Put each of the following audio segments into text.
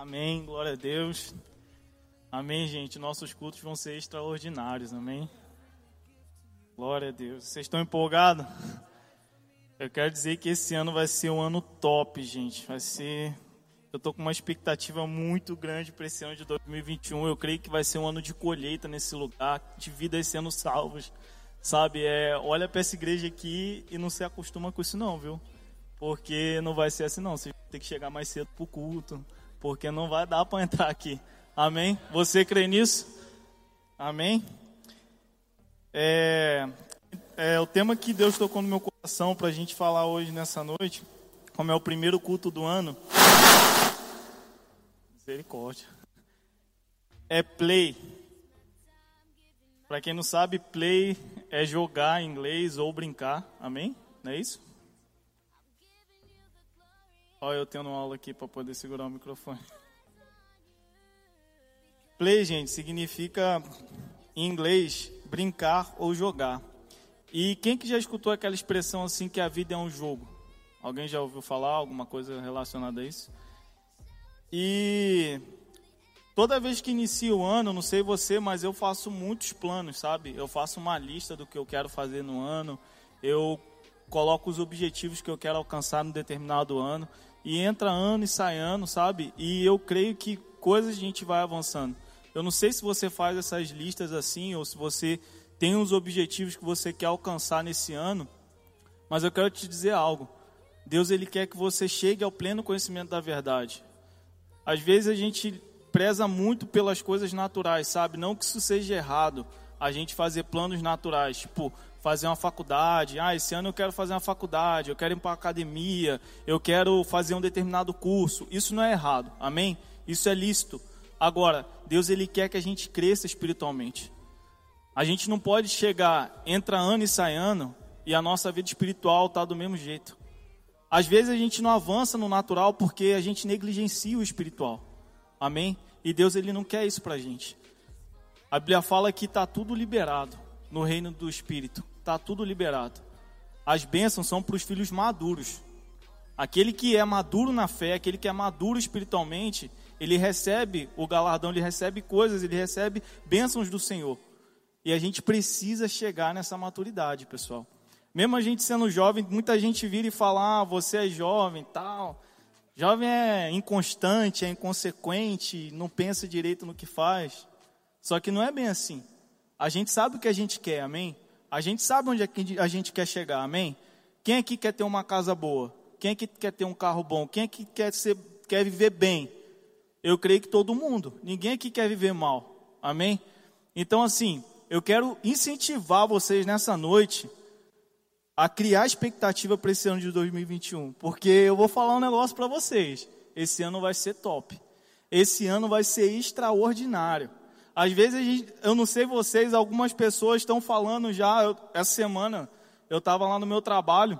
Amém, glória a Deus. Amém, gente. Nossos cultos vão ser extraordinários, amém? Glória a Deus. Vocês estão empolgados? Eu quero dizer que esse ano vai ser um ano top, gente. Vai ser. Eu tô com uma expectativa muito grande para esse ano de 2021. Eu creio que vai ser um ano de colheita nesse lugar, de vidas sendo salvas. Sabe, é, olha para essa igreja aqui e não se acostuma com isso não, viu? Porque não vai ser assim não. Você tem que chegar mais cedo pro culto porque não vai dar para entrar aqui. Amém? Você crê nisso? Amém? É, é o tema que Deus tocou no meu coração para a gente falar hoje nessa noite, como é o primeiro culto do ano. Misericórdia. É play. Para quem não sabe, play é jogar em inglês ou brincar. Amém? Não é isso? Olha, eu tendo aula aqui para poder segurar o microfone. Play, gente, significa em inglês brincar ou jogar. E quem que já escutou aquela expressão assim que a vida é um jogo? Alguém já ouviu falar alguma coisa relacionada a isso? E toda vez que inicio o ano, não sei você, mas eu faço muitos planos, sabe? Eu faço uma lista do que eu quero fazer no ano. Eu coloco os objetivos que eu quero alcançar no determinado ano e entra ano e sai ano, sabe? E eu creio que coisas a gente vai avançando. Eu não sei se você faz essas listas assim ou se você tem uns objetivos que você quer alcançar nesse ano, mas eu quero te dizer algo. Deus ele quer que você chegue ao pleno conhecimento da verdade. Às vezes a gente preza muito pelas coisas naturais, sabe? Não que isso seja errado, a gente fazer planos naturais, tipo, fazer uma faculdade. Ah, esse ano eu quero fazer uma faculdade, eu quero ir para academia, eu quero fazer um determinado curso. Isso não é errado, amém? Isso é lícito. Agora, Deus ele quer que a gente cresça espiritualmente. A gente não pode chegar, entra ano e sai ano, e a nossa vida espiritual está do mesmo jeito. Às vezes a gente não avança no natural porque a gente negligencia o espiritual. Amém? E Deus ele não quer isso para a gente. A Bíblia fala que está tudo liberado no reino do Espírito. Está tudo liberado. As bênçãos são para os filhos maduros. Aquele que é maduro na fé, aquele que é maduro espiritualmente, ele recebe o galardão, ele recebe coisas, ele recebe bênçãos do Senhor. E a gente precisa chegar nessa maturidade, pessoal. Mesmo a gente sendo jovem, muita gente vira e fala: ah, você é jovem, tal. Jovem é inconstante, é inconsequente, não pensa direito no que faz. Só que não é bem assim. A gente sabe o que a gente quer, amém? A gente sabe onde é que a gente quer chegar, amém? Quem aqui quer ter uma casa boa? Quem aqui quer ter um carro bom? Quem aqui quer, ser, quer viver bem? Eu creio que todo mundo. Ninguém aqui quer viver mal, amém? Então, assim, eu quero incentivar vocês nessa noite a criar expectativa para esse ano de 2021, porque eu vou falar um negócio para vocês. Esse ano vai ser top. Esse ano vai ser extraordinário. Às vezes, gente, eu não sei vocês, algumas pessoas estão falando já, eu, essa semana, eu estava lá no meu trabalho,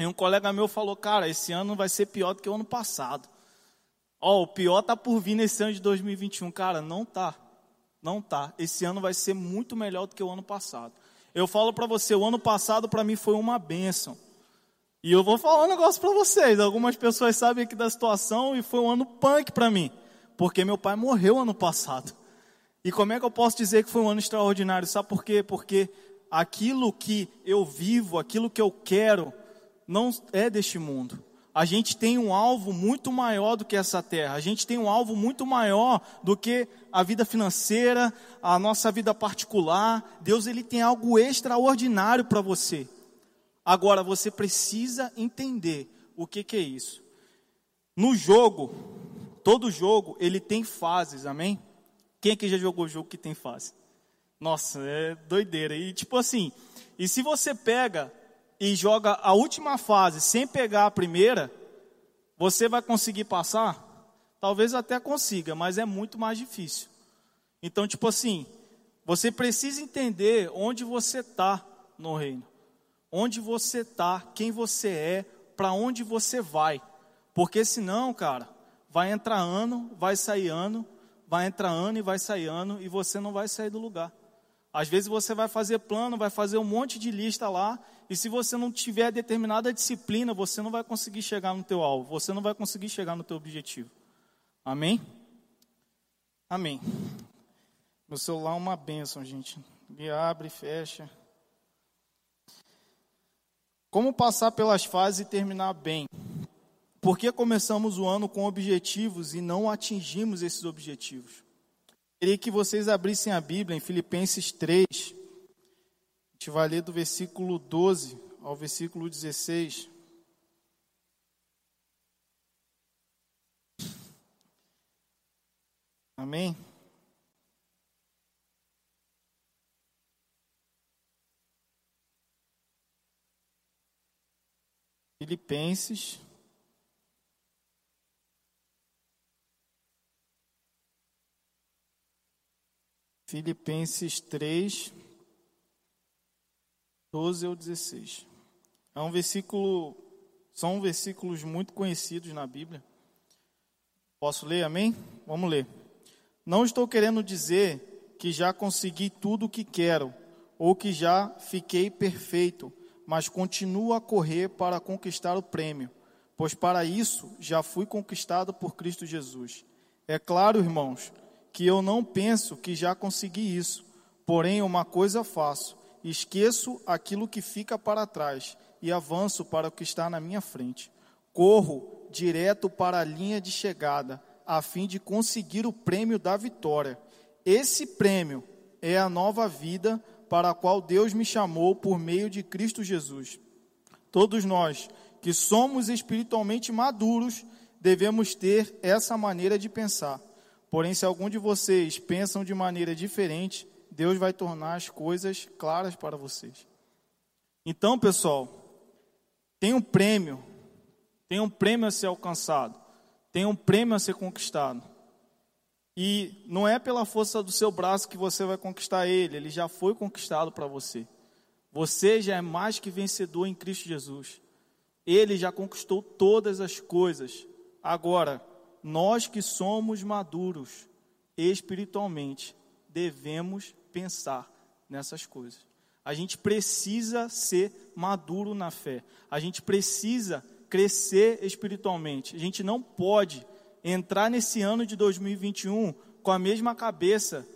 e um colega meu falou, cara, esse ano vai ser pior do que o ano passado. Ó, oh, o pior tá por vir nesse ano de 2021. Cara, não tá. Não tá. Esse ano vai ser muito melhor do que o ano passado. Eu falo para você, o ano passado para mim foi uma bênção. E eu vou falar um negócio para vocês. Algumas pessoas sabem aqui da situação e foi um ano punk para mim, porque meu pai morreu ano passado. E como é que eu posso dizer que foi um ano extraordinário? Sabe por quê? Porque aquilo que eu vivo, aquilo que eu quero, não é deste mundo. A gente tem um alvo muito maior do que essa terra. A gente tem um alvo muito maior do que a vida financeira, a nossa vida particular. Deus ele tem algo extraordinário para você. Agora você precisa entender o que, que é isso. No jogo, todo jogo ele tem fases, amém? Quem aqui já jogou jogo que tem fase? Nossa, é doideira. E tipo assim, e se você pega e joga a última fase sem pegar a primeira, você vai conseguir passar? Talvez até consiga, mas é muito mais difícil. Então, tipo assim, você precisa entender onde você está no reino. Onde você está, quem você é, para onde você vai. Porque senão, cara, vai entrar ano, vai sair ano, vai entrar ano e vai sair ano e você não vai sair do lugar. Às vezes você vai fazer plano, vai fazer um monte de lista lá, e se você não tiver determinada disciplina, você não vai conseguir chegar no teu alvo, você não vai conseguir chegar no teu objetivo. Amém? Amém. Meu celular é uma bênção, gente. Ele abre e fecha. Como passar pelas fases e terminar bem? Por que começamos o ano com objetivos e não atingimos esses objetivos? Queria que vocês abrissem a Bíblia em Filipenses 3. A gente vai ler do versículo 12 ao versículo 16. Amém? Filipenses. Filipenses 3, 12 ao 16. É um versículo, são versículos muito conhecidos na Bíblia. Posso ler, amém? Vamos ler. Não estou querendo dizer que já consegui tudo o que quero ou que já fiquei perfeito, mas continuo a correr para conquistar o prêmio, pois para isso já fui conquistado por Cristo Jesus. É claro, irmãos, que eu não penso que já consegui isso, porém uma coisa faço: esqueço aquilo que fica para trás e avanço para o que está na minha frente. Corro direto para a linha de chegada a fim de conseguir o prêmio da vitória. Esse prêmio é a nova vida para a qual Deus me chamou por meio de Cristo Jesus. Todos nós que somos espiritualmente maduros devemos ter essa maneira de pensar. Porém, se algum de vocês pensam de maneira diferente, Deus vai tornar as coisas claras para vocês. Então, pessoal, tem um prêmio, tem um prêmio a ser alcançado tem um prêmio a ser conquistado. E não é pela força do seu braço que você vai conquistar ele, ele já foi conquistado para você. Você já é mais que vencedor em Cristo Jesus. Ele já conquistou todas as coisas. Agora, nós que somos maduros espiritualmente, devemos pensar nessas coisas. A gente precisa ser maduro na fé. A gente precisa crescer espiritualmente. A gente não pode entrar nesse ano de 2021 com a mesma cabeça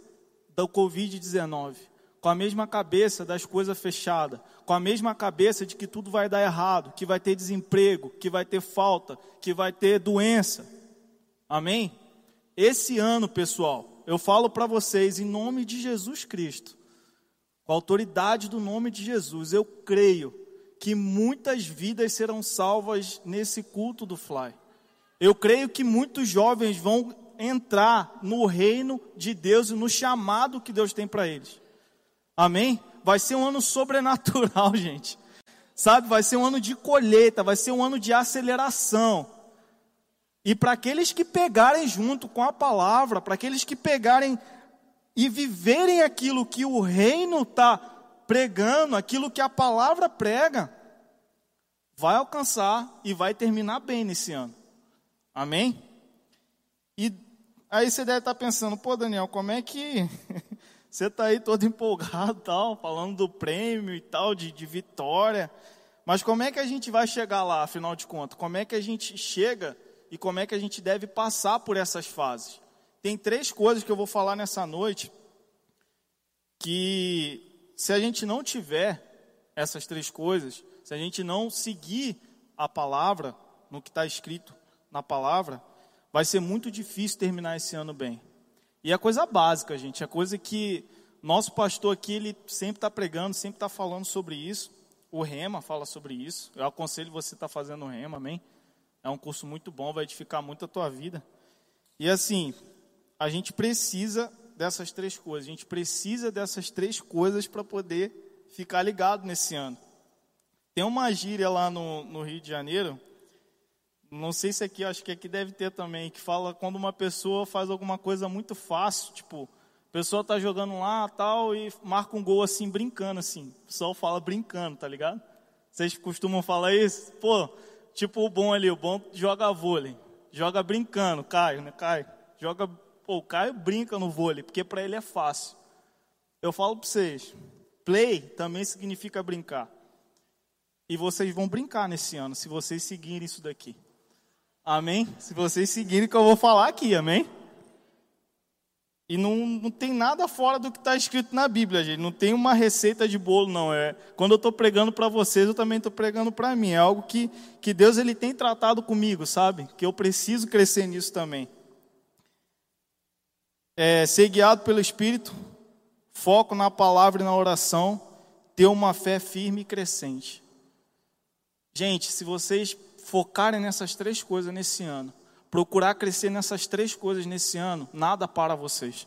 do Covid-19, com a mesma cabeça das coisas fechadas, com a mesma cabeça de que tudo vai dar errado, que vai ter desemprego, que vai ter falta, que vai ter doença. Amém? Esse ano, pessoal, eu falo para vocês em nome de Jesus Cristo, com a autoridade do nome de Jesus, eu creio que muitas vidas serão salvas nesse culto do Fly. Eu creio que muitos jovens vão entrar no reino de Deus e no chamado que Deus tem para eles. Amém? Vai ser um ano sobrenatural, gente. Sabe, vai ser um ano de colheita, vai ser um ano de aceleração. E para aqueles que pegarem junto com a palavra, para aqueles que pegarem e viverem aquilo que o reino está pregando aquilo que a palavra prega, vai alcançar e vai terminar bem nesse ano. Amém? E aí você deve estar pensando, pô, Daniel, como é que você está aí todo empolgado, tal, falando do prêmio e tal, de, de vitória. Mas como é que a gente vai chegar lá, afinal de contas? Como é que a gente chega e como é que a gente deve passar por essas fases? Tem três coisas que eu vou falar nessa noite que se a gente não tiver essas três coisas, se a gente não seguir a palavra, no que está escrito na palavra, vai ser muito difícil terminar esse ano bem. E é coisa básica, gente, é coisa que nosso pastor aqui, ele sempre está pregando, sempre está falando sobre isso. O Rema fala sobre isso. Eu aconselho você estar tá fazendo o Rema, amém? É um curso muito bom, vai edificar muito a tua vida. E assim, a gente precisa dessas três coisas. A gente precisa dessas três coisas para poder ficar ligado nesse ano. Tem uma gíria lá no, no Rio de Janeiro, não sei se aqui, acho que aqui deve ter também, que fala quando uma pessoa faz alguma coisa muito fácil, tipo, a pessoa tá jogando lá tal e marca um gol assim, brincando assim. O pessoal fala brincando, tá ligado? Vocês costumam falar isso? Pô, tipo o bom ali, o bom joga vôlei. Joga brincando, Caio, né? Caio. Joga Pô, o Caio brinca no vôlei, porque para ele é fácil. Eu falo para vocês, play também significa brincar. E vocês vão brincar nesse ano, se vocês seguirem isso daqui. Amém? Se vocês seguirem o que eu vou falar aqui, amém? E não, não tem nada fora do que está escrito na Bíblia, gente. Não tem uma receita de bolo, não. É quando eu estou pregando para vocês, eu também estou pregando para mim. É algo que, que Deus ele tem tratado comigo, sabe? Que eu preciso crescer nisso também. É, ser guiado pelo Espírito, foco na palavra e na oração, ter uma fé firme e crescente. Gente, se vocês focarem nessas três coisas nesse ano, procurar crescer nessas três coisas nesse ano, nada para vocês.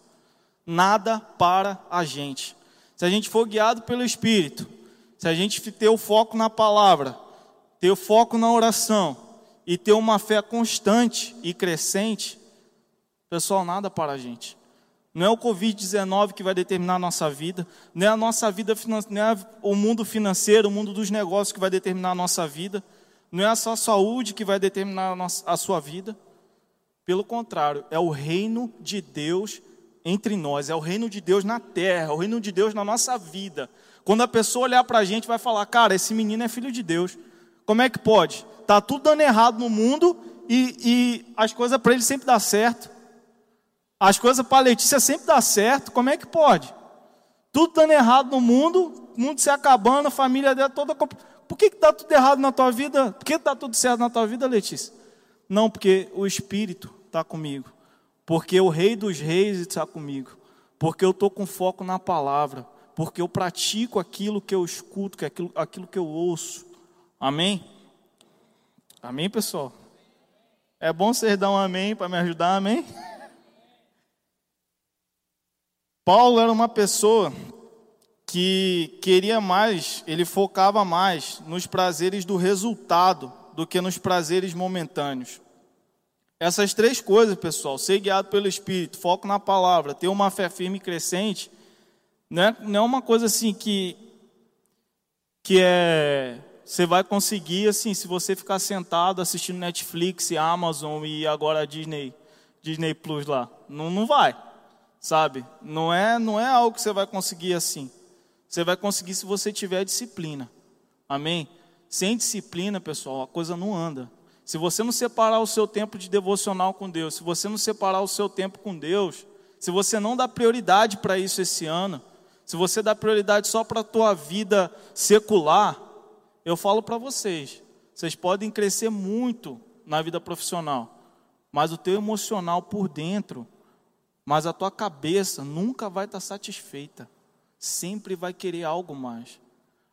Nada para a gente. Se a gente for guiado pelo Espírito, se a gente ter o foco na palavra, ter o foco na oração e ter uma fé constante e crescente, pessoal, nada para a gente. Não é o Covid-19 que vai determinar a nossa vida, não é a nossa vida, não é o mundo financeiro, o mundo dos negócios que vai determinar a nossa vida, não é a sua saúde que vai determinar a, nossa, a sua vida. Pelo contrário, é o reino de Deus entre nós, é o reino de Deus na terra, é o reino de Deus na nossa vida. Quando a pessoa olhar para a gente, vai falar: Cara, esse menino é filho de Deus. Como é que pode? Tá tudo dando errado no mundo e, e as coisas para ele sempre dá certo. As coisas para Letícia sempre dá certo. Como é que pode? Tudo dando errado no mundo, mundo se acabando, a família dela toda por que está tudo errado na tua vida? Por que está tudo certo na tua vida, Letícia? Não, porque o Espírito está comigo. Porque o Rei dos Reis está comigo. Porque eu estou com foco na palavra. Porque eu pratico aquilo que eu escuto, que aquilo, aquilo que eu ouço. Amém? Amém, pessoal? É bom vocês dar um amém para me ajudar, amém? Paulo era uma pessoa que queria mais, ele focava mais nos prazeres do resultado do que nos prazeres momentâneos. Essas três coisas, pessoal, ser guiado pelo Espírito, foco na palavra, ter uma fé firme e crescente, não é, não é uma coisa assim que, que é, você vai conseguir assim, se você ficar sentado assistindo Netflix, Amazon e agora Disney, Disney Plus lá. Não, não vai, sabe? Não é, não é algo que você vai conseguir assim. Você vai conseguir se você tiver disciplina. Amém? Sem disciplina, pessoal, a coisa não anda. Se você não separar o seu tempo de devocional com Deus, se você não separar o seu tempo com Deus, se você não dá prioridade para isso esse ano, se você dá prioridade só para a tua vida secular, eu falo para vocês, vocês podem crescer muito na vida profissional, mas o teu emocional por dentro, mas a tua cabeça nunca vai estar satisfeita sempre vai querer algo mais.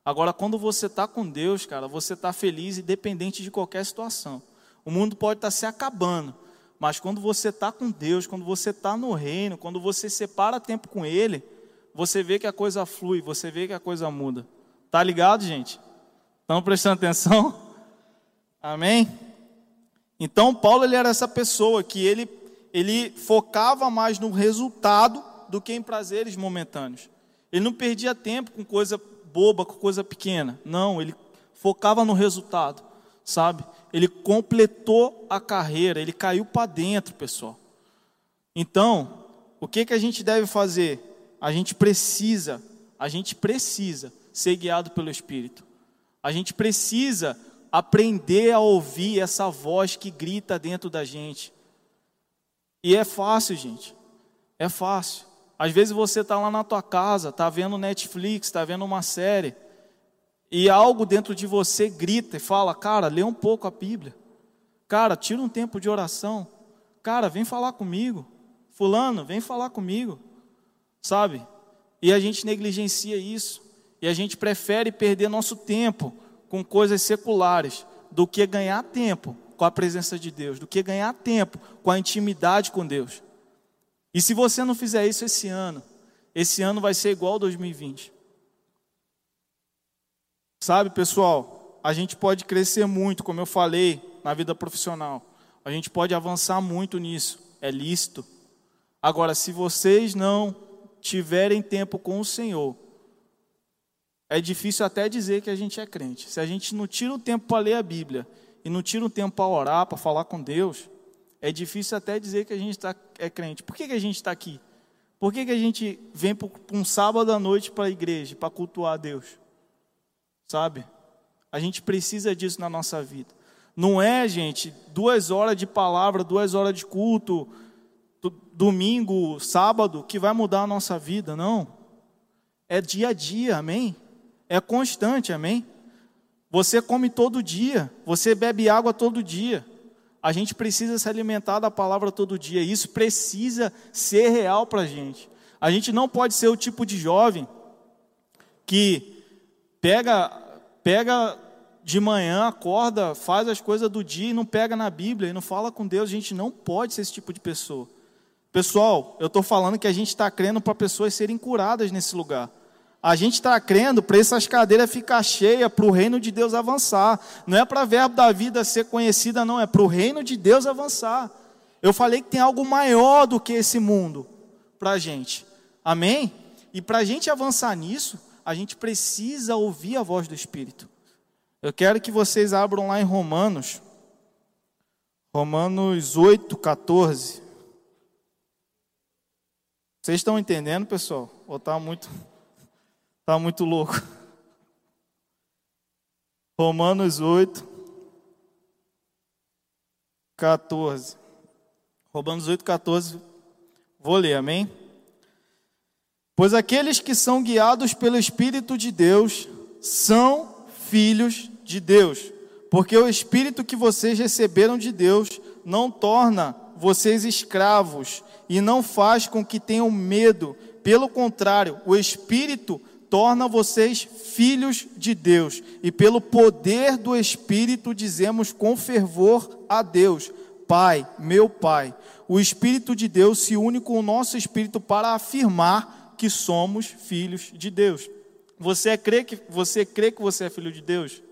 Agora, quando você está com Deus, cara, você está feliz independente de qualquer situação. O mundo pode estar tá se acabando, mas quando você está com Deus, quando você está no reino, quando você separa tempo com Ele, você vê que a coisa flui, você vê que a coisa muda. Tá ligado, gente? Estão prestando atenção? Amém? Então, Paulo ele era essa pessoa que ele, ele focava mais no resultado do que em prazeres momentâneos. Ele não perdia tempo com coisa boba, com coisa pequena. Não, ele focava no resultado, sabe? Ele completou a carreira, ele caiu para dentro, pessoal. Então, o que, que a gente deve fazer? A gente precisa, a gente precisa ser guiado pelo Espírito. A gente precisa aprender a ouvir essa voz que grita dentro da gente. E é fácil, gente. É fácil. Às vezes você está lá na tua casa, está vendo Netflix, está vendo uma série, e algo dentro de você grita e fala: Cara, lê um pouco a Bíblia. Cara, tira um tempo de oração. Cara, vem falar comigo. Fulano, vem falar comigo. Sabe? E a gente negligencia isso. E a gente prefere perder nosso tempo com coisas seculares do que ganhar tempo com a presença de Deus, do que ganhar tempo com a intimidade com Deus. E se você não fizer isso esse ano, esse ano vai ser igual ao 2020. Sabe, pessoal, a gente pode crescer muito, como eu falei, na vida profissional. A gente pode avançar muito nisso, é lícito. Agora, se vocês não tiverem tempo com o Senhor, é difícil até dizer que a gente é crente. Se a gente não tira o tempo para ler a Bíblia e não tira o tempo para orar, para falar com Deus, é difícil até dizer que a gente tá, é crente. Por que, que a gente está aqui? Por que, que a gente vem para um sábado à noite para a igreja, para cultuar a Deus? Sabe? A gente precisa disso na nossa vida. Não é, gente, duas horas de palavra, duas horas de culto, domingo, sábado, que vai mudar a nossa vida, não. É dia a dia, amém? É constante, amém? Você come todo dia, você bebe água todo dia. A gente precisa se alimentar da palavra todo dia. Isso precisa ser real para a gente. A gente não pode ser o tipo de jovem que pega, pega de manhã, acorda, faz as coisas do dia e não pega na Bíblia e não fala com Deus. A gente não pode ser esse tipo de pessoa. Pessoal, eu estou falando que a gente está crendo para pessoas serem curadas nesse lugar. A gente está crendo para essas cadeiras ficar cheias, para o reino de Deus avançar. Não é para verbo da vida ser conhecida, não, é para o reino de Deus avançar. Eu falei que tem algo maior do que esse mundo para a gente. Amém? E para a gente avançar nisso, a gente precisa ouvir a voz do Espírito. Eu quero que vocês abram lá em Romanos, Romanos 8, 14. Vocês estão entendendo, pessoal? Ou está muito. Está muito louco. Romanos 8, 14. Romanos 8, 14. Vou ler, amém? Pois aqueles que são guiados pelo Espírito de Deus são filhos de Deus. Porque o Espírito que vocês receberam de Deus não torna vocês escravos e não faz com que tenham medo. Pelo contrário, o Espírito torna vocês filhos de Deus, e pelo poder do Espírito dizemos com fervor a Deus: Pai, meu Pai. O Espírito de Deus se une com o nosso espírito para afirmar que somos filhos de Deus. Você crê que você crê que você é filho de Deus?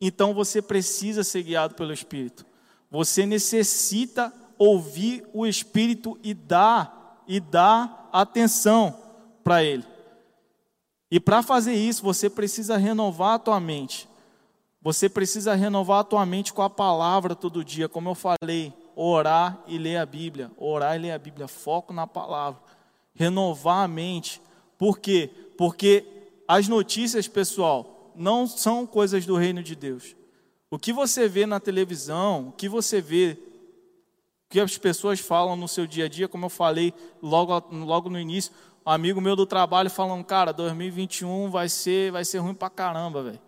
Então você precisa ser guiado pelo Espírito. Você necessita ouvir o Espírito e dar e dar atenção para ele. E para fazer isso, você precisa renovar a tua mente. Você precisa renovar a tua mente com a palavra todo dia, como eu falei, orar e ler a Bíblia, orar e ler a Bíblia, foco na palavra. Renovar a mente. Por quê? Porque as notícias, pessoal, não são coisas do reino de Deus. O que você vê na televisão, o que você vê, o que as pessoas falam no seu dia a dia, como eu falei logo, logo no início, um amigo meu do trabalho falando, cara, 2021 vai ser, vai ser ruim pra caramba, velho.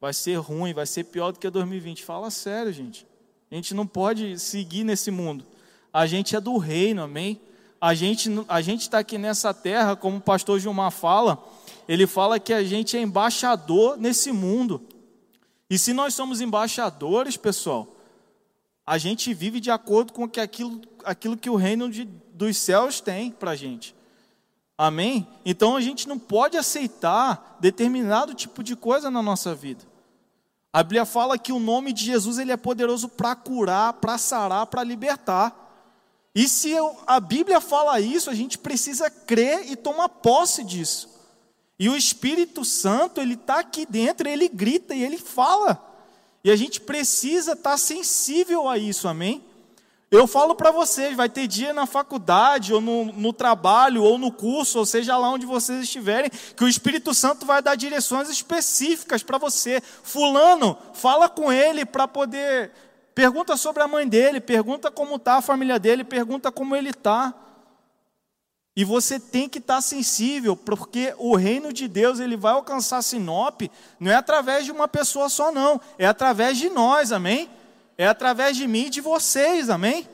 Vai ser ruim, vai ser pior do que 2020. Fala sério, gente. A gente não pode seguir nesse mundo. A gente é do reino, amém? A gente a gente está aqui nessa terra, como o pastor Gilmar fala, ele fala que a gente é embaixador nesse mundo. E se nós somos embaixadores, pessoal, a gente vive de acordo com aquilo, aquilo que o reino de, dos céus tem para a gente. Amém? Então a gente não pode aceitar determinado tipo de coisa na nossa vida. A Bíblia fala que o nome de Jesus ele é poderoso para curar, para sarar, para libertar. E se eu, a Bíblia fala isso, a gente precisa crer e tomar posse disso. E o Espírito Santo, ele está aqui dentro, ele grita e ele fala. E a gente precisa estar tá sensível a isso, amém? Eu falo para vocês, vai ter dia na faculdade, ou no, no, trabalho, ou no curso, ou seja lá onde vocês estiverem, que o Espírito Santo vai dar direções específicas para você. Fulano, fala com ele para poder. Pergunta sobre a mãe dele, pergunta como está a família dele, pergunta como ele está. E você tem que estar tá sensível, porque o reino de Deus ele vai alcançar Sinop, não é através de uma pessoa só, não, é através de nós, amém? É através de mim e de vocês, amém?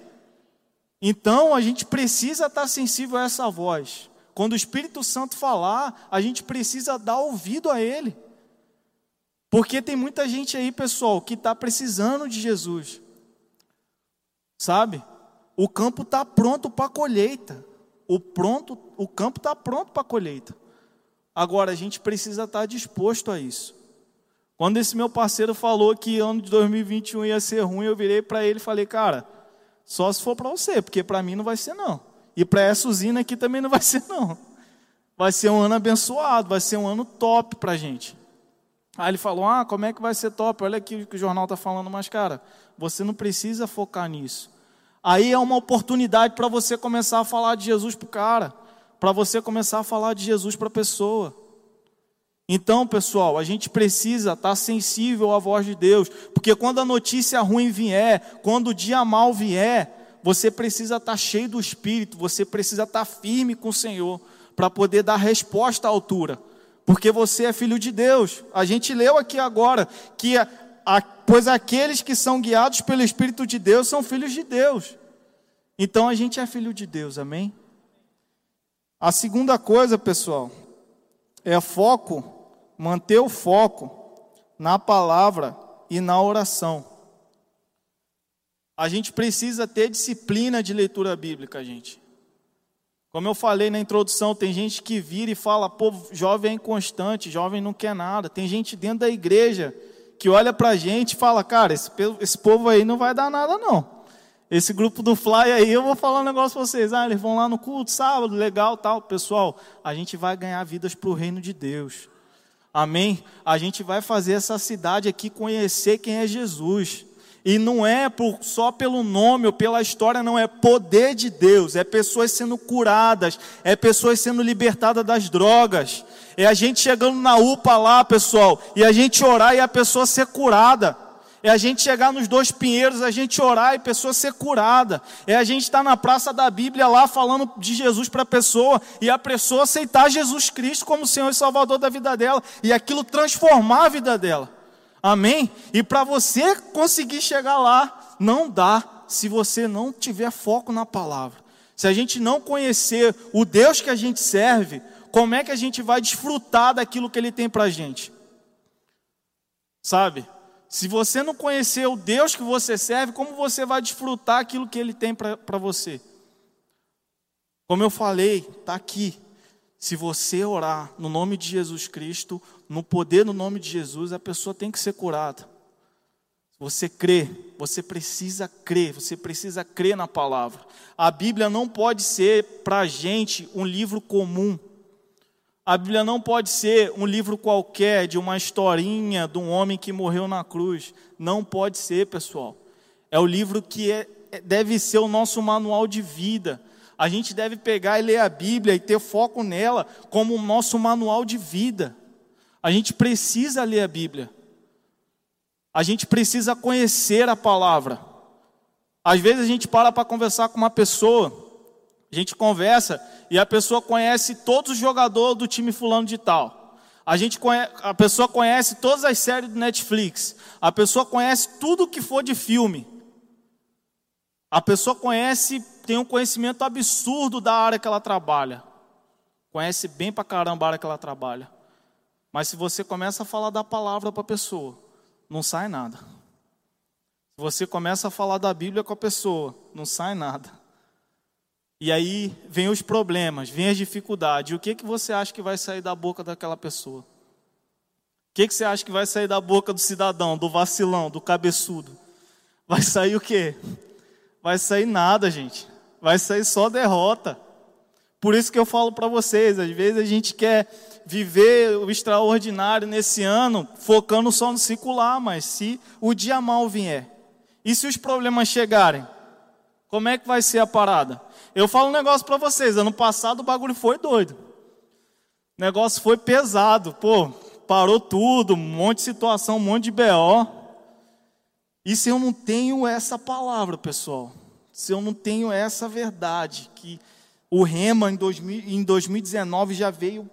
Então a gente precisa estar sensível a essa voz. Quando o Espírito Santo falar, a gente precisa dar ouvido a Ele. Porque tem muita gente aí, pessoal, que está precisando de Jesus. Sabe? O campo está pronto para a colheita. O, pronto, o campo está pronto para a colheita. Agora, a gente precisa estar disposto a isso. Quando esse meu parceiro falou que ano de 2021 ia ser ruim, eu virei para ele e falei, cara, só se for para você, porque para mim não vai ser não. E para essa usina aqui também não vai ser não. Vai ser um ano abençoado, vai ser um ano top para gente. Aí ele falou, ah, como é que vai ser top? Olha aqui o que o jornal está falando, mas cara, você não precisa focar nisso. Aí é uma oportunidade para você começar a falar de Jesus para o cara, para você começar a falar de Jesus para a pessoa. Então, pessoal, a gente precisa estar sensível à voz de Deus, porque quando a notícia ruim vier, quando o dia mal vier, você precisa estar cheio do Espírito, você precisa estar firme com o Senhor, para poder dar resposta à altura, porque você é filho de Deus. A gente leu aqui agora que, a, a, pois aqueles que são guiados pelo Espírito de Deus são filhos de Deus. Então a gente é filho de Deus, amém? A segunda coisa, pessoal, é foco manter o foco na palavra e na oração. A gente precisa ter disciplina de leitura bíblica, gente. Como eu falei na introdução, tem gente que vira e fala, pô, jovem é inconstante, jovem não quer nada. Tem gente dentro da igreja que olha pra gente e fala, cara, esse, esse povo aí não vai dar nada não. Esse grupo do Fly aí, eu vou falar um negócio pra vocês. Ah, eles vão lá no culto, sábado, legal, tal. Pessoal, a gente vai ganhar vidas para o reino de Deus. Amém? A gente vai fazer essa cidade aqui conhecer quem é Jesus. E não é por, só pelo nome ou pela história, não, é poder de Deus, é pessoas sendo curadas, é pessoas sendo libertadas das drogas, é a gente chegando na UPA lá, pessoal, e a gente orar e a pessoa ser curada. É a gente chegar nos dois pinheiros, a gente orar e pessoa ser curada. É a gente estar na praça da Bíblia lá falando de Jesus para a pessoa e a pessoa aceitar Jesus Cristo como Senhor e Salvador da vida dela e aquilo transformar a vida dela. Amém? E para você conseguir chegar lá, não dá se você não tiver foco na palavra. Se a gente não conhecer o Deus que a gente serve, como é que a gente vai desfrutar daquilo que Ele tem para a gente? Sabe? Se você não conhecer o Deus que você serve, como você vai desfrutar aquilo que Ele tem para você? Como eu falei, está aqui. Se você orar no nome de Jesus Cristo, no poder no nome de Jesus, a pessoa tem que ser curada. Você crê, você precisa crer, você precisa crer na palavra. A Bíblia não pode ser para a gente um livro comum. A Bíblia não pode ser um livro qualquer de uma historinha de um homem que morreu na cruz. Não pode ser, pessoal. É o livro que é, é, deve ser o nosso manual de vida. A gente deve pegar e ler a Bíblia e ter foco nela como o nosso manual de vida. A gente precisa ler a Bíblia. A gente precisa conhecer a palavra. Às vezes a gente para para conversar com uma pessoa a gente conversa e a pessoa conhece todos os jogadores do time fulano de tal. A, gente conhece, a pessoa conhece todas as séries do Netflix. A pessoa conhece tudo que for de filme. A pessoa conhece, tem um conhecimento absurdo da área que ela trabalha. Conhece bem pra caramba a área que ela trabalha. Mas se você começa a falar da palavra para a pessoa, não sai nada. Se você começa a falar da Bíblia com a pessoa, não sai nada. E aí vem os problemas, vem as dificuldades. O que, que você acha que vai sair da boca daquela pessoa? O que, que você acha que vai sair da boca do cidadão, do vacilão, do cabeçudo? Vai sair o quê? Vai sair nada, gente. Vai sair só derrota. Por isso que eu falo para vocês, às vezes a gente quer viver o extraordinário nesse ano, focando só no circular, mas se o dia mal vier, e se os problemas chegarem, como é que vai ser a parada? Eu falo um negócio para vocês, ano passado o bagulho foi doido. O negócio foi pesado, pô, parou tudo, um monte de situação, um monte de BO. E se eu não tenho essa palavra, pessoal, se eu não tenho essa verdade, que o Rema em, 2000, em 2019 já veio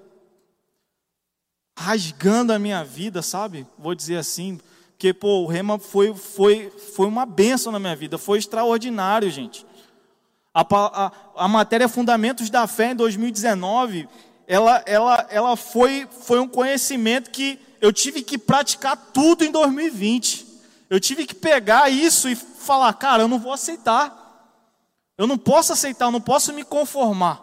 rasgando a minha vida, sabe? Vou dizer assim, porque pô, o Rema foi, foi, foi uma benção na minha vida, foi extraordinário, gente. A, a, a matéria Fundamentos da Fé em 2019, ela, ela, ela foi, foi um conhecimento que eu tive que praticar tudo em 2020. Eu tive que pegar isso e falar, cara, eu não vou aceitar. Eu não posso aceitar, eu não posso me conformar.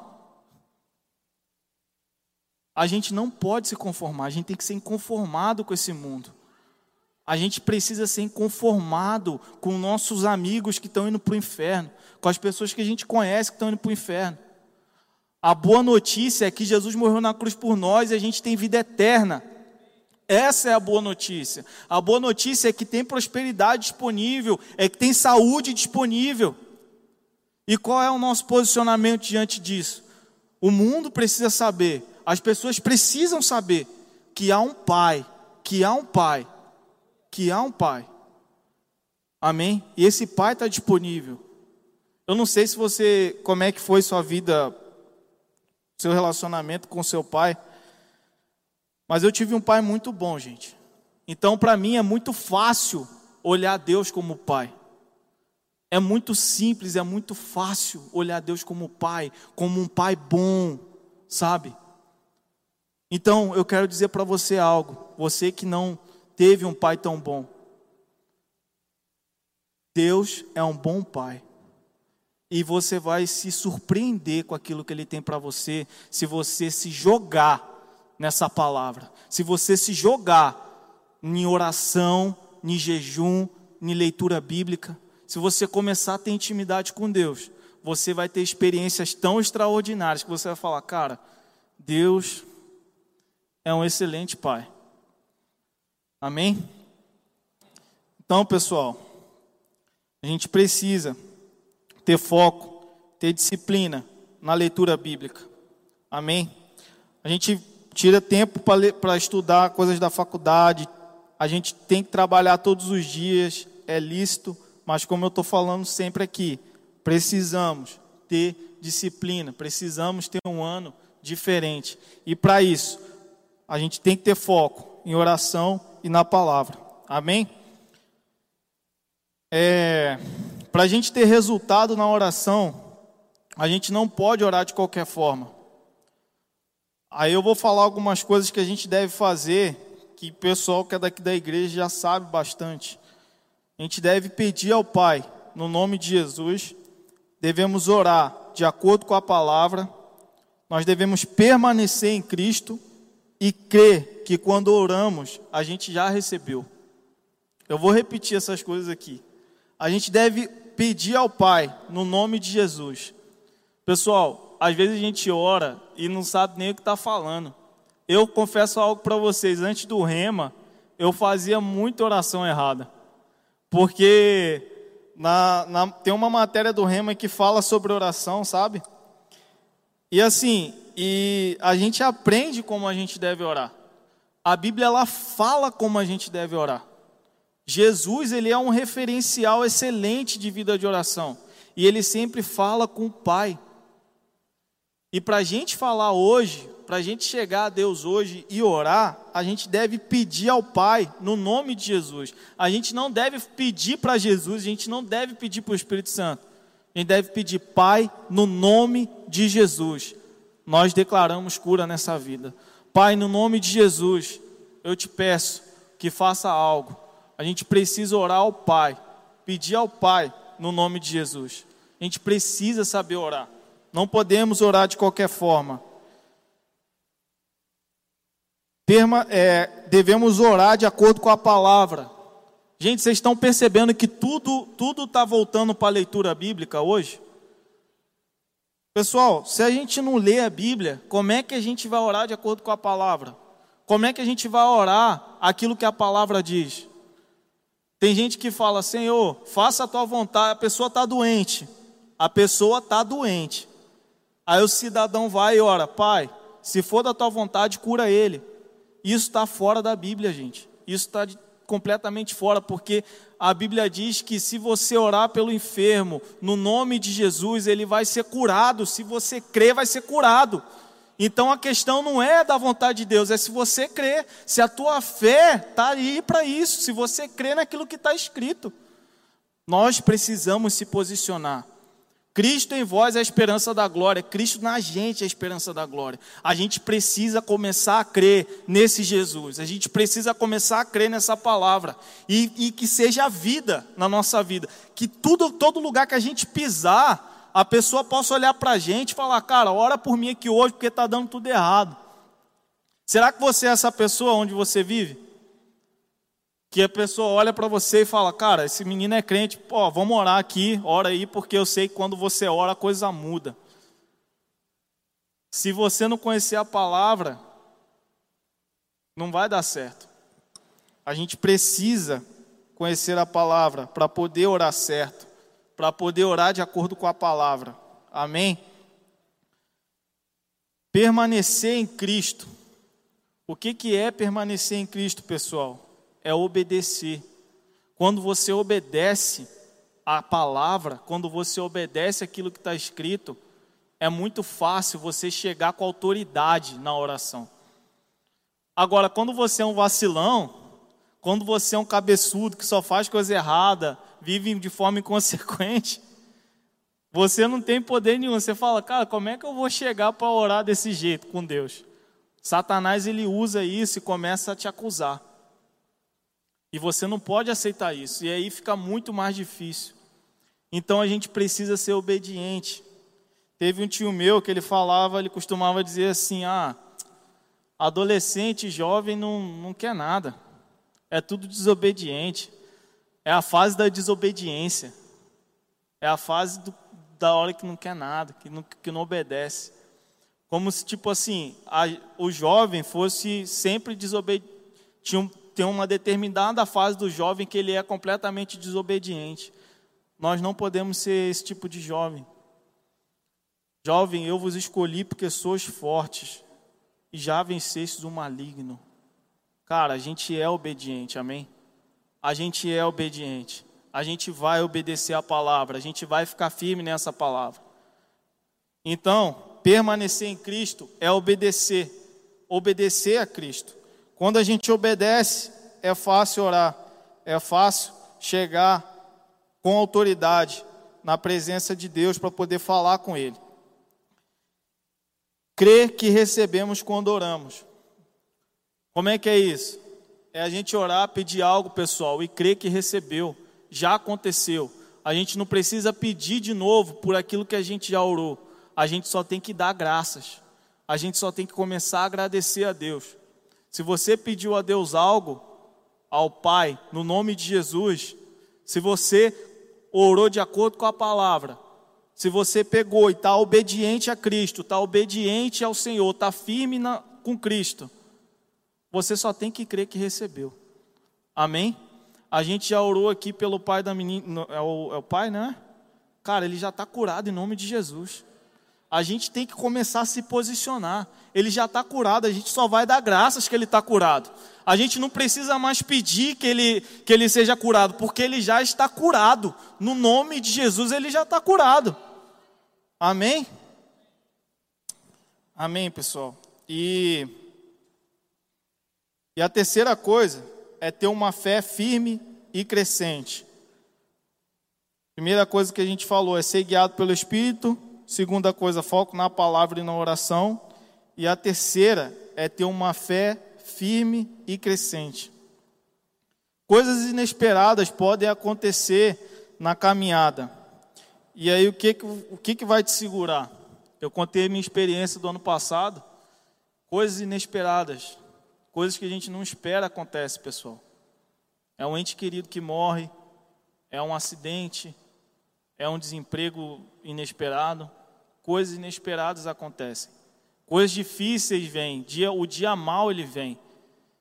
A gente não pode se conformar, a gente tem que ser inconformado com esse mundo. A gente precisa ser inconformado com nossos amigos que estão indo para o inferno com as pessoas que a gente conhece que estão indo para o inferno. A boa notícia é que Jesus morreu na cruz por nós e a gente tem vida eterna. Essa é a boa notícia. A boa notícia é que tem prosperidade disponível, é que tem saúde disponível. E qual é o nosso posicionamento diante disso? O mundo precisa saber, as pessoas precisam saber que há um pai, que há um pai, que há um pai. Amém? E esse pai está disponível. Eu não sei se você, como é que foi sua vida, seu relacionamento com seu pai, mas eu tive um pai muito bom, gente. Então, para mim é muito fácil olhar Deus como pai. É muito simples, é muito fácil olhar Deus como pai, como um pai bom, sabe? Então, eu quero dizer para você algo, você que não teve um pai tão bom. Deus é um bom pai. E você vai se surpreender com aquilo que ele tem para você, se você se jogar nessa palavra. Se você se jogar em oração, em jejum, em leitura bíblica, se você começar a ter intimidade com Deus, você vai ter experiências tão extraordinárias que você vai falar, cara, Deus é um excelente pai. Amém? Então, pessoal, a gente precisa ter foco, ter disciplina na leitura bíblica. Amém? A gente tira tempo para estudar coisas da faculdade, a gente tem que trabalhar todos os dias, é lícito, mas como eu estou falando sempre aqui, precisamos ter disciplina, precisamos ter um ano diferente. E para isso, a gente tem que ter foco em oração e na palavra. Amém? É, para a gente ter resultado na oração, a gente não pode orar de qualquer forma. Aí eu vou falar algumas coisas que a gente deve fazer, que o pessoal que é daqui da igreja já sabe bastante. A gente deve pedir ao Pai, no nome de Jesus, devemos orar de acordo com a palavra, nós devemos permanecer em Cristo e crer que quando oramos, a gente já recebeu. Eu vou repetir essas coisas aqui. A gente deve pedir ao Pai, no nome de Jesus. Pessoal, às vezes a gente ora e não sabe nem o que está falando. Eu confesso algo para vocês, antes do rema, eu fazia muita oração errada. Porque na, na, tem uma matéria do rema que fala sobre oração, sabe? E assim, e a gente aprende como a gente deve orar. A Bíblia ela fala como a gente deve orar. Jesus ele é um referencial excelente de vida de oração e ele sempre fala com o Pai. E para a gente falar hoje, para a gente chegar a Deus hoje e orar, a gente deve pedir ao Pai no nome de Jesus. A gente não deve pedir para Jesus, a gente não deve pedir para o Espírito Santo. A gente deve pedir, Pai, no nome de Jesus. Nós declaramos cura nessa vida. Pai, no nome de Jesus, eu te peço que faça algo. A gente precisa orar ao Pai, pedir ao Pai no nome de Jesus. A gente precisa saber orar. Não podemos orar de qualquer forma. É, devemos orar de acordo com a palavra. Gente, vocês estão percebendo que tudo tudo está voltando para a leitura bíblica hoje? Pessoal, se a gente não lê a Bíblia, como é que a gente vai orar de acordo com a palavra? Como é que a gente vai orar aquilo que a palavra diz? Tem gente que fala, Senhor, faça a tua vontade, a pessoa está doente. A pessoa está doente. Aí o cidadão vai e ora, Pai, se for da tua vontade, cura ele. Isso está fora da Bíblia, gente. Isso está completamente fora, porque a Bíblia diz que se você orar pelo enfermo, no nome de Jesus, ele vai ser curado. Se você crer, vai ser curado. Então a questão não é da vontade de Deus, é se você crer, se a tua fé está aí para isso, se você crê naquilo que está escrito. Nós precisamos se posicionar. Cristo em vós é a esperança da glória, Cristo na gente é a esperança da glória. A gente precisa começar a crer nesse Jesus, a gente precisa começar a crer nessa palavra e, e que seja a vida na nossa vida, que tudo, todo lugar que a gente pisar, a pessoa possa olhar para a gente e falar: Cara, ora por mim aqui hoje porque está dando tudo errado. Será que você é essa pessoa onde você vive? Que a pessoa olha para você e fala, cara, esse menino é crente, pô, vamos orar aqui, ora aí, porque eu sei que quando você ora a coisa muda. Se você não conhecer a palavra, não vai dar certo. A gente precisa conhecer a palavra para poder orar certo, para poder orar de acordo com a palavra. Amém? Permanecer em Cristo. O que, que é permanecer em Cristo, pessoal? É obedecer. Quando você obedece a palavra, quando você obedece aquilo que está escrito, é muito fácil você chegar com autoridade na oração. Agora, quando você é um vacilão, quando você é um cabeçudo que só faz coisa errada, vive de forma inconsequente, você não tem poder nenhum. Você fala, cara, como é que eu vou chegar para orar desse jeito com Deus? Satanás ele usa isso e começa a te acusar. E você não pode aceitar isso. E aí fica muito mais difícil. Então a gente precisa ser obediente. Teve um tio meu que ele falava, ele costumava dizer assim: ah, adolescente, jovem não, não quer nada. É tudo desobediente. É a fase da desobediência. É a fase do, da hora que não quer nada, que não, que não obedece. Como se, tipo assim, a, o jovem fosse sempre desobediente. Tinha, tem uma determinada fase do jovem que ele é completamente desobediente. Nós não podemos ser esse tipo de jovem. Jovem, eu vos escolhi porque sois fortes e já vencestes o maligno. Cara, a gente é obediente, amém? A gente é obediente. A gente vai obedecer a palavra, a gente vai ficar firme nessa palavra. Então, permanecer em Cristo é obedecer, obedecer a Cristo. Quando a gente obedece, é fácil orar, é fácil chegar com autoridade na presença de Deus para poder falar com Ele. Crer que recebemos quando oramos. Como é que é isso? É a gente orar, pedir algo, pessoal, e crer que recebeu. Já aconteceu. A gente não precisa pedir de novo por aquilo que a gente já orou. A gente só tem que dar graças. A gente só tem que começar a agradecer a Deus. Se você pediu a Deus algo, ao Pai, no nome de Jesus, se você orou de acordo com a palavra, se você pegou e está obediente a Cristo, está obediente ao Senhor, está firme na, com Cristo, você só tem que crer que recebeu. Amém? A gente já orou aqui pelo pai da menina. É o, é o pai, né? Cara, ele já está curado em nome de Jesus. A gente tem que começar a se posicionar. Ele já está curado, a gente só vai dar graças que ele está curado. A gente não precisa mais pedir que ele, que ele seja curado, porque ele já está curado. No nome de Jesus, ele já está curado. Amém? Amém, pessoal. E, e a terceira coisa é ter uma fé firme e crescente. Primeira coisa que a gente falou é ser guiado pelo Espírito Segunda coisa, foco na palavra e na oração. E a terceira é ter uma fé firme e crescente. Coisas inesperadas podem acontecer na caminhada. E aí o que, o que, que vai te segurar? Eu contei minha experiência do ano passado. Coisas inesperadas. Coisas que a gente não espera acontecem, pessoal. É um ente querido que morre, é um acidente, é um desemprego inesperado coisas inesperadas acontecem. Coisas difíceis vêm, dia, o dia mal ele vem.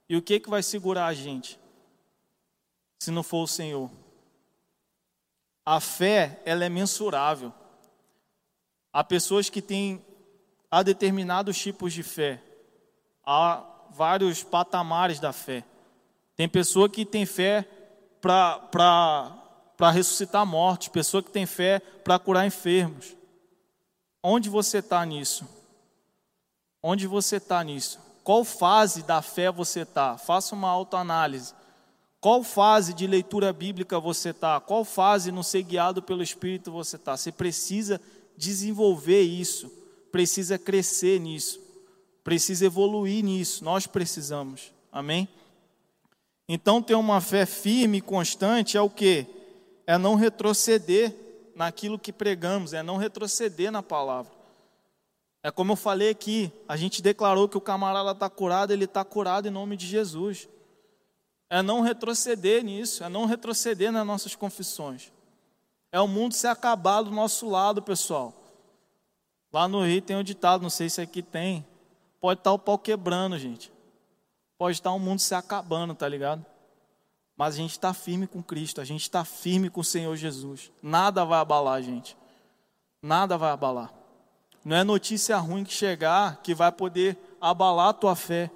E o que que vai segurar a gente? Se não for o Senhor. A fé, ela é mensurável. Há pessoas que têm há determinados tipos de fé. Há vários patamares da fé. Tem pessoa que tem fé para ressuscitar mortos, pessoa que tem fé para curar enfermos. Onde você está nisso? Onde você está nisso? Qual fase da fé você está? Faça uma autoanálise. Qual fase de leitura bíblica você está? Qual fase no ser guiado pelo Espírito você está? Você precisa desenvolver isso, precisa crescer nisso, precisa evoluir nisso. Nós precisamos. Amém? Então, ter uma fé firme e constante é o que? É não retroceder naquilo que pregamos, é não retroceder na palavra. É como eu falei aqui, a gente declarou que o camarada está curado, ele está curado em nome de Jesus. É não retroceder nisso, é não retroceder nas nossas confissões. É o mundo se acabar do nosso lado, pessoal. Lá no Rio tem um ditado, não sei se aqui tem. Pode estar tá o pau quebrando, gente. Pode estar o mundo se acabando, tá ligado? Mas a gente está firme com Cristo, a gente está firme com o Senhor Jesus. Nada vai abalar a gente. Nada vai abalar. Não é notícia ruim que chegar que vai poder abalar a tua fé.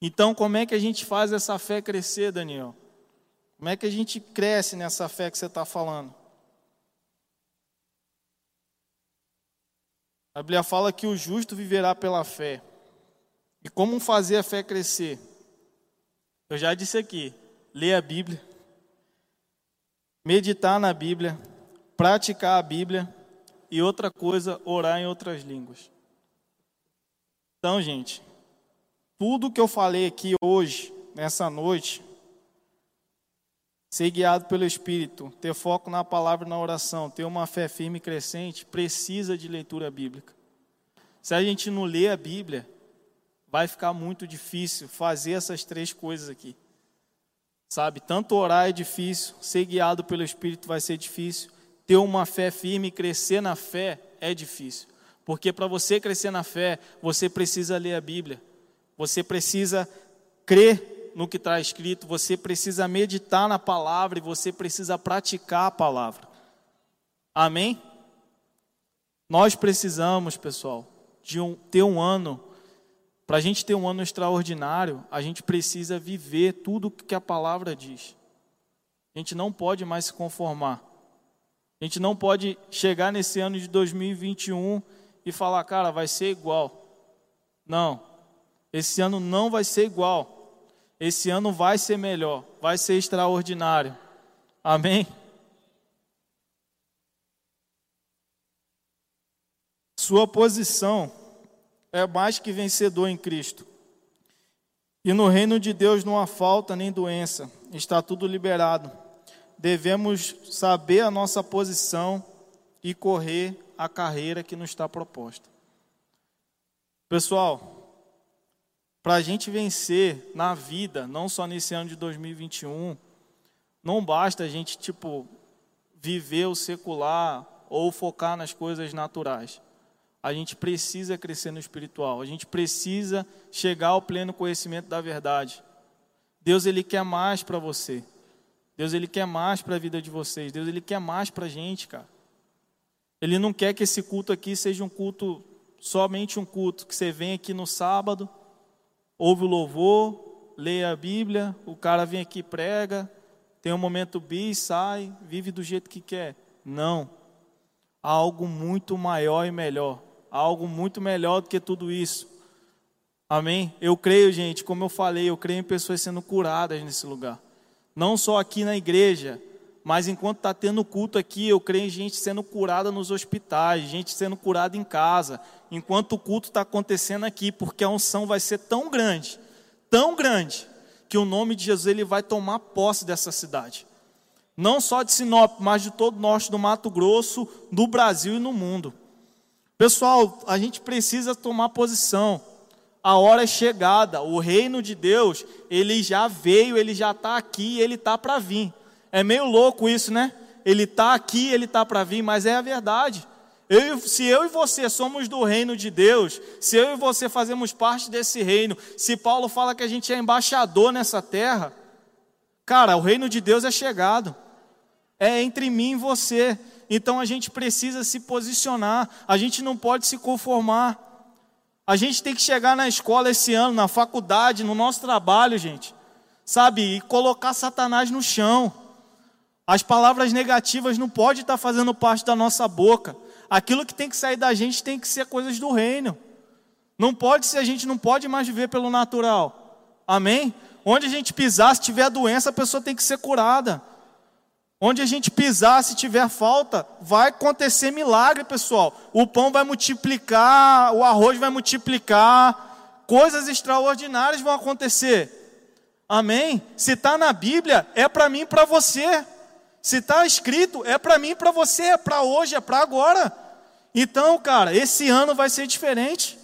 Então, como é que a gente faz essa fé crescer, Daniel? Como é que a gente cresce nessa fé que você está falando? A Bíblia fala que o justo viverá pela fé. E como fazer a fé crescer? Eu já disse aqui: ler a Bíblia, meditar na Bíblia, praticar a Bíblia e outra coisa, orar em outras línguas. Então, gente, tudo que eu falei aqui hoje, nessa noite, ser guiado pelo Espírito, ter foco na palavra e na oração, ter uma fé firme e crescente, precisa de leitura bíblica. Se a gente não lê a Bíblia, vai ficar muito difícil fazer essas três coisas aqui. Sabe, tanto orar é difícil, ser guiado pelo Espírito vai ser difícil, ter uma fé firme e crescer na fé é difícil. Porque para você crescer na fé, você precisa ler a Bíblia. Você precisa crer no que está escrito, você precisa meditar na palavra e você precisa praticar a palavra. Amém? Nós precisamos, pessoal, de um, ter um ano. Para a gente ter um ano extraordinário, a gente precisa viver tudo o que a palavra diz. A gente não pode mais se conformar. A gente não pode chegar nesse ano de 2021 e falar, cara, vai ser igual. Não. Esse ano não vai ser igual. Esse ano vai ser melhor, vai ser extraordinário. Amém? Sua posição é mais que vencedor em Cristo. E no reino de Deus não há falta nem doença, está tudo liberado. Devemos saber a nossa posição e correr a carreira que nos está proposta. Pessoal, para a gente vencer na vida, não só nesse ano de 2021, não basta a gente, tipo, viver o secular ou focar nas coisas naturais. A gente precisa crescer no espiritual, a gente precisa chegar ao pleno conhecimento da verdade. Deus, Ele quer mais para você. Deus, Ele quer mais para a vida de vocês. Deus, Ele quer mais para a gente, cara. Ele não quer que esse culto aqui seja um culto, somente um culto, que você vem aqui no sábado ouve o louvor, lê a Bíblia, o cara vem aqui prega, tem um momento bis, sai, vive do jeito que quer. Não. Há algo muito maior e melhor. Algo muito melhor do que tudo isso. Amém? Eu creio, gente, como eu falei, eu creio em pessoas sendo curadas nesse lugar. Não só aqui na igreja, mas enquanto está tendo culto aqui, eu creio em gente sendo curada nos hospitais, gente sendo curada em casa, enquanto o culto está acontecendo aqui, porque a unção vai ser tão grande, tão grande, que o nome de Jesus ele vai tomar posse dessa cidade. Não só de Sinop, mas de todo o norte do Mato Grosso, do Brasil e no mundo. Pessoal, a gente precisa tomar posição. A hora é chegada. O reino de Deus, ele já veio, ele já está aqui, ele está para vir. É meio louco isso, né? Ele está aqui, ele está para vir, mas é a verdade. Eu, se eu e você somos do reino de Deus, se eu e você fazemos parte desse reino, se Paulo fala que a gente é embaixador nessa terra, cara, o reino de Deus é chegado, é entre mim e você. Então a gente precisa se posicionar, a gente não pode se conformar. A gente tem que chegar na escola esse ano, na faculdade, no nosso trabalho, gente, sabe, e colocar Satanás no chão. As palavras negativas não podem estar fazendo parte da nossa boca. Aquilo que tem que sair da gente tem que ser coisas do reino. Não pode ser, a gente não pode mais viver pelo natural. Amém? Onde a gente pisar, se tiver doença, a pessoa tem que ser curada. Onde a gente pisar, se tiver falta, vai acontecer milagre, pessoal. O pão vai multiplicar, o arroz vai multiplicar, coisas extraordinárias vão acontecer. Amém? Se está na Bíblia, é para mim e para você. Se está escrito, é para mim e para você, é para hoje, é para agora. Então, cara, esse ano vai ser diferente.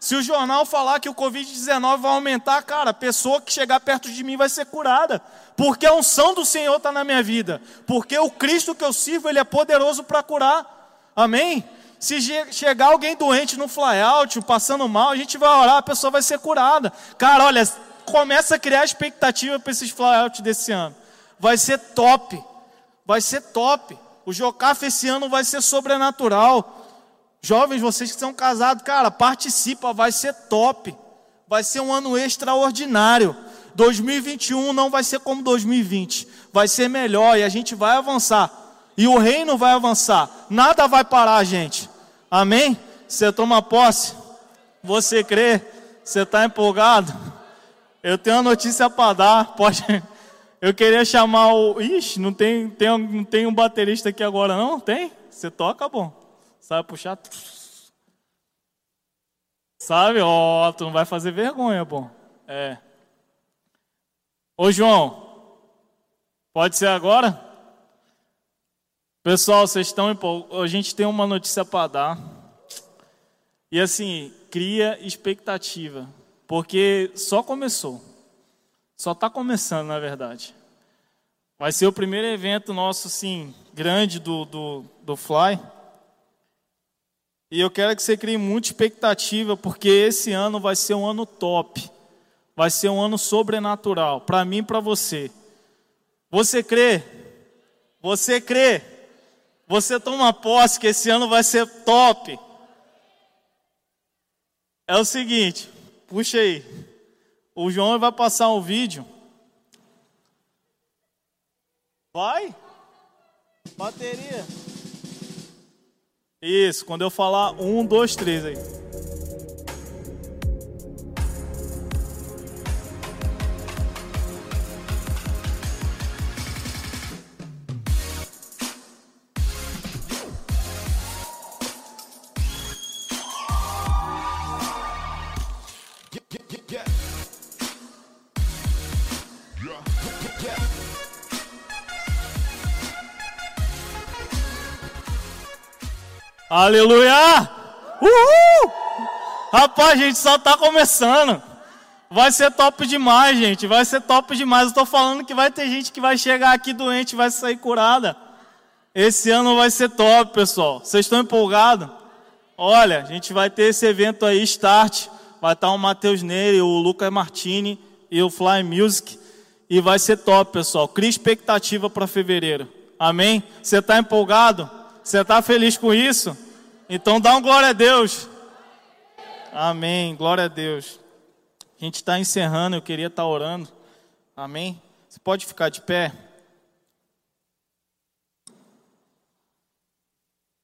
Se o jornal falar que o Covid-19 vai aumentar, cara, a pessoa que chegar perto de mim vai ser curada. Porque a unção do Senhor está na minha vida. Porque o Cristo que eu sirvo, Ele é poderoso para curar. Amém? Se chegar alguém doente no flyout, passando mal, a gente vai orar, a pessoa vai ser curada. Cara, olha, começa a criar expectativa para esses flyouts desse ano. Vai ser top. Vai ser top. O Jocaf esse ano vai ser sobrenatural. Jovens, vocês que são casados, cara, participa, vai ser top. Vai ser um ano extraordinário. 2021 não vai ser como 2020, vai ser melhor e a gente vai avançar. E o reino vai avançar. Nada vai parar, gente. Amém? Você toma posse? Você crê? Você está empolgado? Eu tenho uma notícia para dar. Pode. Eu queria chamar o. Ixi, não tem, tem, não tem um baterista aqui agora, não? Tem? Você toca, bom. Sabe puxar? Sabe? Ó, oh, tu não vai fazer vergonha, bom. É. Ô João, pode ser agora? Pessoal, vocês estão A gente tem uma notícia para dar. E assim, cria expectativa, porque só começou. Só está começando, na verdade. Vai ser o primeiro evento nosso, assim, grande do, do, do Fly. E eu quero que você crie muita expectativa, porque esse ano vai ser um ano top. Vai ser um ano sobrenatural, para mim e para você. Você crê? Você crê? Você toma posse que esse ano vai ser top. É o seguinte, puxa aí. O João vai passar um vídeo. Vai? Bateria. Isso, quando eu falar um, dois, três aí. Aleluia! Uhul! Rapaz, a gente só está começando. Vai ser top demais, gente. Vai ser top demais. Eu tô falando que vai ter gente que vai chegar aqui doente vai sair curada. Esse ano vai ser top, pessoal. Vocês estão empolgados? Olha, a gente vai ter esse evento aí, Start. Vai estar o Matheus Neri, o Lucas Martini e o Fly Music. E vai ser top, pessoal. Cria expectativa para fevereiro. Amém? Você está empolgado? Você está feliz com isso? Então dá um glória a Deus. Amém. Glória a Deus. A gente está encerrando, eu queria estar tá orando. Amém. Você pode ficar de pé?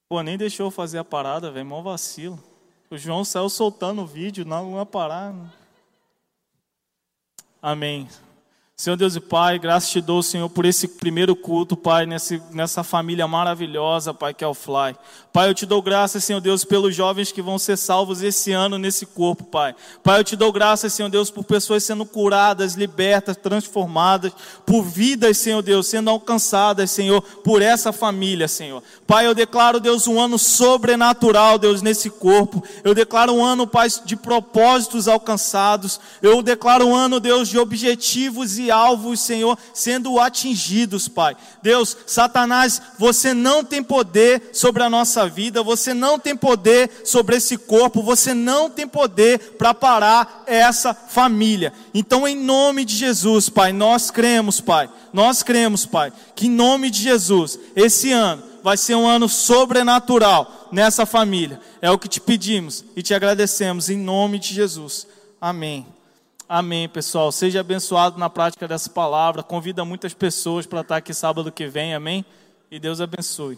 Pô, nem deixou eu fazer a parada, velho. Mó vacilo. O João saiu soltando o vídeo, não ia parar. Amém. Senhor Deus e Pai, graças te dou, Senhor, por esse primeiro culto, Pai, nesse, nessa família maravilhosa, Pai, que é o Fly. Pai, eu te dou graças, Senhor Deus, pelos jovens que vão ser salvos esse ano nesse corpo, Pai. Pai, eu te dou graças, Senhor Deus, por pessoas sendo curadas, libertas, transformadas, por vidas, Senhor Deus, sendo alcançadas, Senhor, por essa família, Senhor. Pai, eu declaro, Deus, um ano sobrenatural, Deus, nesse corpo. Eu declaro um ano, Pai, de propósitos alcançados. Eu declaro um ano, Deus, de objetivos alvos, Senhor, sendo atingidos, Pai. Deus, Satanás, você não tem poder sobre a nossa vida, você não tem poder sobre esse corpo, você não tem poder para parar essa família. Então, em nome de Jesus, Pai, nós cremos, Pai, nós cremos, Pai, que em nome de Jesus, esse ano vai ser um ano sobrenatural nessa família. É o que te pedimos e te agradecemos em nome de Jesus. Amém. Amém, pessoal. Seja abençoado na prática dessa palavra. Convida muitas pessoas para estar aqui sábado que vem. Amém? E Deus abençoe.